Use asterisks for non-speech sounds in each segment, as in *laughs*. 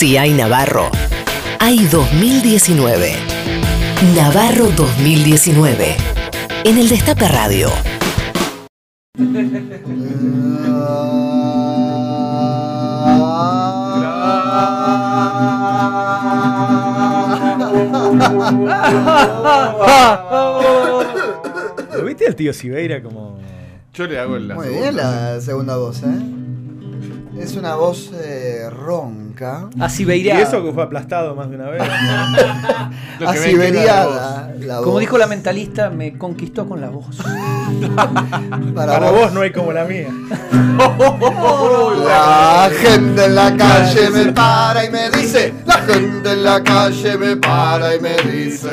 Si hay Navarro, hay 2019. Navarro 2019. En el Destape Radio. *laughs* ¿Lo viste al tío Sibeira como.? Yo le hago la Muy segunda. bien la segunda voz, ¿eh? Es una voz eh, ronca. Y eso que fue aplastado más de una vez. *laughs* Asiberiada la Como voz. dijo la mentalista, me conquistó con la voz. *laughs* Para, vos. no hay como la mía. *laughs* La gente en la calle me para y me dice, la gente en la calle me para y me dice.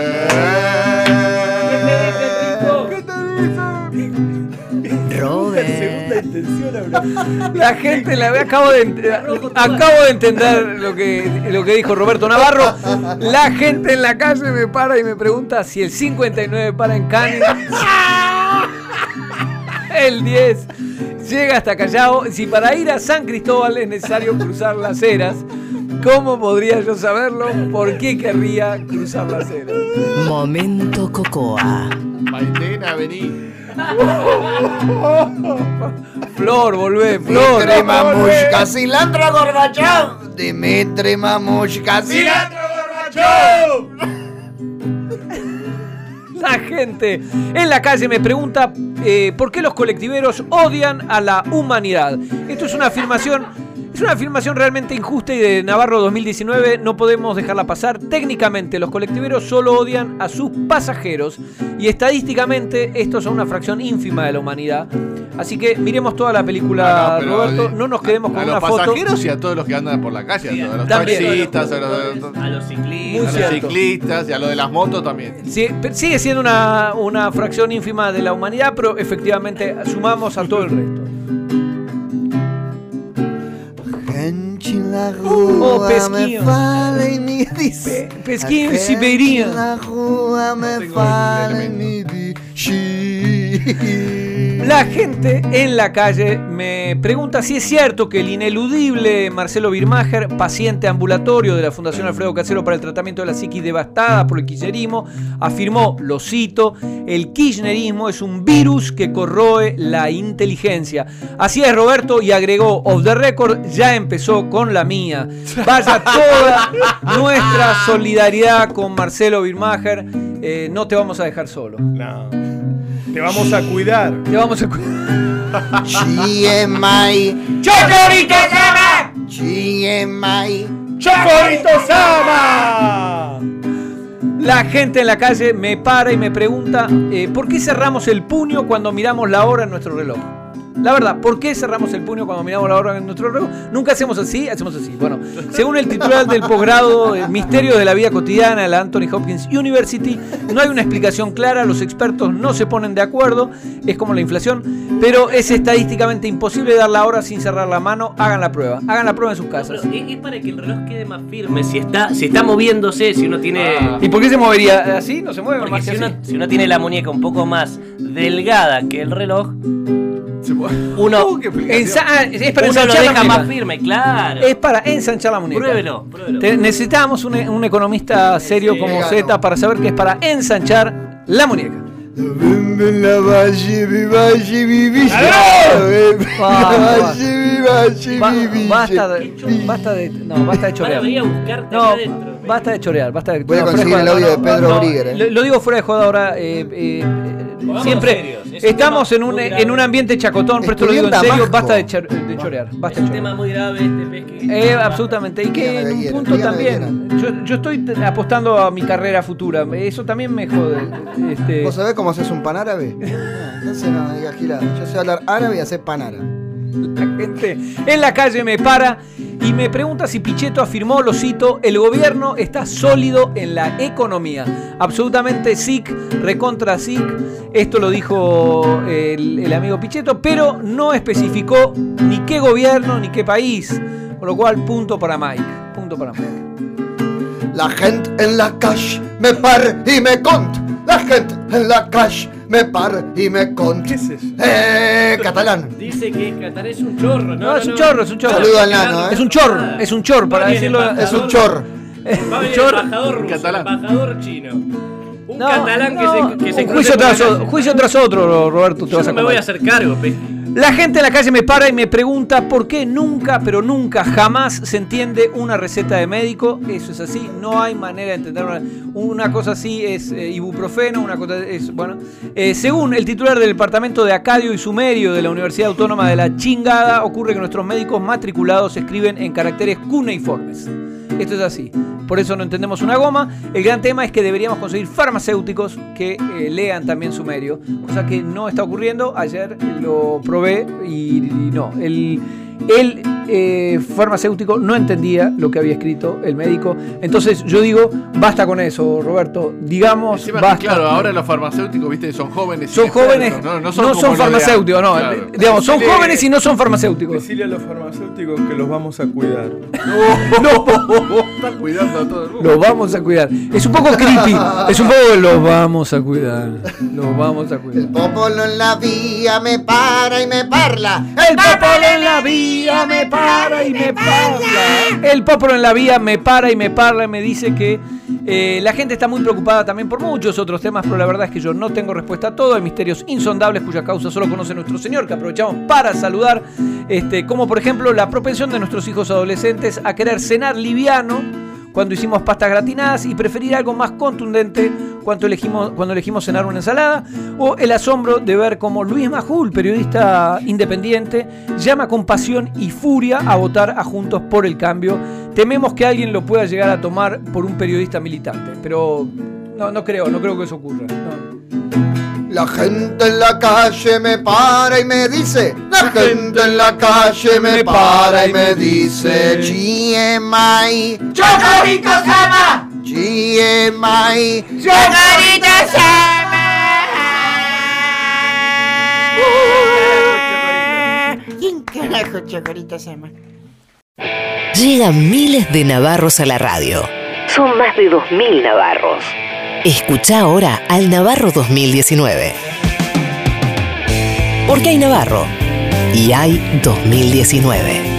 *laughs* La gente la acabo de ent- acabo de entender lo que lo que dijo Roberto Navarro. La gente en la calle me para y me pregunta si el 59 para en Canning. *laughs* El 10 llega hasta Callao. Si para ir a San Cristóbal es necesario cruzar las eras, ¿cómo podría yo saberlo? ¿Por qué querría cruzar las eras? Momento Cocoa. Maitena, vení. Flor, volvé, Flor. Dimitri Mamushka, cilantro Gorbachev. Dimitri Mamushka, cilantro *laughs* La gente en la calle me pregunta eh, por qué los colectiveros odian a la humanidad. Esto es una afirmación. Es una afirmación realmente injusta y de Navarro 2019 no podemos dejarla pasar. Técnicamente los colectiveros solo odian a sus pasajeros y estadísticamente estos son una fracción ínfima de la humanidad. Así que miremos toda la película, Ah, no, Roberto. de- No nos quedemos con a una los foto. pasajeros y a todos los que andan por la calle, a todos los También. taxistas, a los, A los a ciclistas. los cierto. ciclistas y a los de las motos también. Sí, sigue siendo una, una fracción ínfima de la humanidad, pero efectivamente sumamos a todo el resto. Gente en la Oh, rua pesquinho. me fala y me dice. pesquinho La gente siberiano. En la rua me tengo fala el y me dice. La gente en la calle me pregunta si es cierto que el ineludible Marcelo Birmacher, paciente ambulatorio de la Fundación Alfredo Casero para el tratamiento de la psiquis devastada por el kirchnerismo, afirmó, lo cito, el kirchnerismo es un virus que corroe la inteligencia. Así es Roberto y agregó, off the record, ya empezó con la mía. Vaya toda *laughs* nuestra solidaridad con Marcelo Birmacher, Eh, no te vamos a dejar solo. No. Te vamos a cuidar. Te vamos a cuidar. GMI. ¡Chocorito Sama! GMI. ¡Chocorito Sama! La gente en la calle me para y me pregunta eh, ¿por qué cerramos el puño cuando miramos la hora en nuestro reloj? La verdad, ¿por qué cerramos el puño cuando miramos la hora en nuestro reloj? Nunca hacemos así, hacemos así. Bueno, según el titular del posgrado eh, Misterio de la Vida Cotidiana de la Anthony Hopkins University, no hay una explicación clara, los expertos no se ponen de acuerdo, es como la inflación, pero es estadísticamente imposible dar la hora sin cerrar la mano. Hagan la prueba, hagan la prueba en sus casas. Pero es, para que el reloj quede más firme. Si está, si está moviéndose, si uno tiene. ¿Y por qué se movería así? No se mueve Porque más si que uno, así. si uno tiene la muñeca un poco más delgada que el reloj, uno, Ensa- ah, es para uno lo ensanchar la deja muñeca. más firme, claro. Es para ensanchar la muñeca. Pruébelo, pruébelo. Te- necesitamos un, un economista serio Sí. como. Z para saber que es para ensanchar la muñeca. En la valle, mi valle, mi villa. Vamos, Valle, mi valle, Ba- mi villa. basta, de, basta de. No, basta de chorear. venir a buscarte No. Basta de chorear, basta de Voy a conseguir el audio de Pedro Brigger, eh. Lo, lo digo fuera de joda ahora. eh, eh, siempre serios, es un estamos en un, en un ambiente chacotón, pero esto lo digo en serio. Basta de, chor- de chorear. Basta Es un tema muy grave este. Eh, absolutamente. Y que en un punto también. Yo, yo estoy apostando a mi carrera futura. Eso también me jode. Este, ¿Vos sabés cómo haces un pan árabe? *laughs* No, entonces no me digas gilada. Yo sé hablar árabe y hacer pan árabe. La gente en la calle me para y me pregunta si Pichetto afirmó, lo cito, el gobierno está sólido en la economía. Absolutamente SIC, recontra SIC. Esto lo dijo el, amigo Pichetto, pero no especificó ni qué gobierno ni qué país. Con lo cual, punto para Mike. Punto para Mike. La gente en la calle me para y me conta. La gente en la calle me para y me con. ¿Qué es eso? ¡Eh! Catalán. Dice que Qatar es un chorro, ¿no? No, es un chorro, es un chorro. Saludo al nano, ¿eh? Es un chorro, es un chorro, para decirlo. Es un chor. Va *laughs* a venir Chorro. embajador ruso, Catalán. embajador chino. Un No, catalán no, que se, que se juicio tras, juicio tras otro, Roberto, te Yo vas a no me voy a hacer cargo, pe. La gente en la calle me para y me pregunta por qué nunca, pero nunca, jamás se entiende una receta de médico. Eso es así, no hay manera de entender una, una cosa así es eh, ibuprofeno, una cosa es bueno. Eh, según el titular del departamento de Acadio y Sumerio de la Universidad Autónoma de la Chingada, ocurre que nuestros médicos matriculados escriben en caracteres cuneiformes. Esto es así. Por eso no entendemos una goma. El gran tema es que deberíamos conseguir farmacéuticos que eh, lean también sumerio, cosa que no está ocurriendo. Ayer lo probé y, y no. El, el eh, farmacéutico no entendía lo que había escrito el médico. Entonces yo digo, basta con eso, Roberto. Digamos, Encima, basta. claro, ahora los farmacéuticos, viste, son jóvenes. son jóvenes, no, no, son, los de farmacéuticos, no. claro. Digamos, son Decile- jóvenes y no son farmacéuticos. Decirle a los farmacéuticos que los vamos a cuidar. *laughs* *laughs* Está cuidando a todo el mundo. Los vamos a cuidar. Es un poco creepy. Es un poco los vamos a cuidar. Los vamos a cuidar. El popolo en la vía me para y me parla. El popolo en la vía me para y me parla. El popolo en la vía me para y me parla y me dice que eh, la gente está muy preocupada también por muchos otros temas, pero la verdad es que yo no tengo respuesta a todo. Hay misterios insondables cuya causa solo conoce nuestro Señor, que aprovechamos para saludar, este, como por ejemplo la propensión de nuestros hijos adolescentes a querer cenar liviano cuando hicimos pastas gratinadas y preferir algo más contundente cuando elegimos, cuando elegimos cenar una ensalada, o el asombro de ver cómo Luis Majul, periodista independiente, llama con pasión y furia a votar a Juntos por el Cambio. Tememos que alguien lo pueda llegar a tomar por un periodista militante, pero no, no creo, no creo que eso ocurra. La gente en la calle me para y me dice. La gente en la calle me para y me dice. GMI. ¡Chocorito Sama! GMI. ¡Chocorito Sama! ¿Quién carajo Chocorito Sama? Llegan miles de navarros a la radio. Son más de 2.000 navarros. Escucha ahora al Navarro 2019. Porque hay Navarro y hay 2019.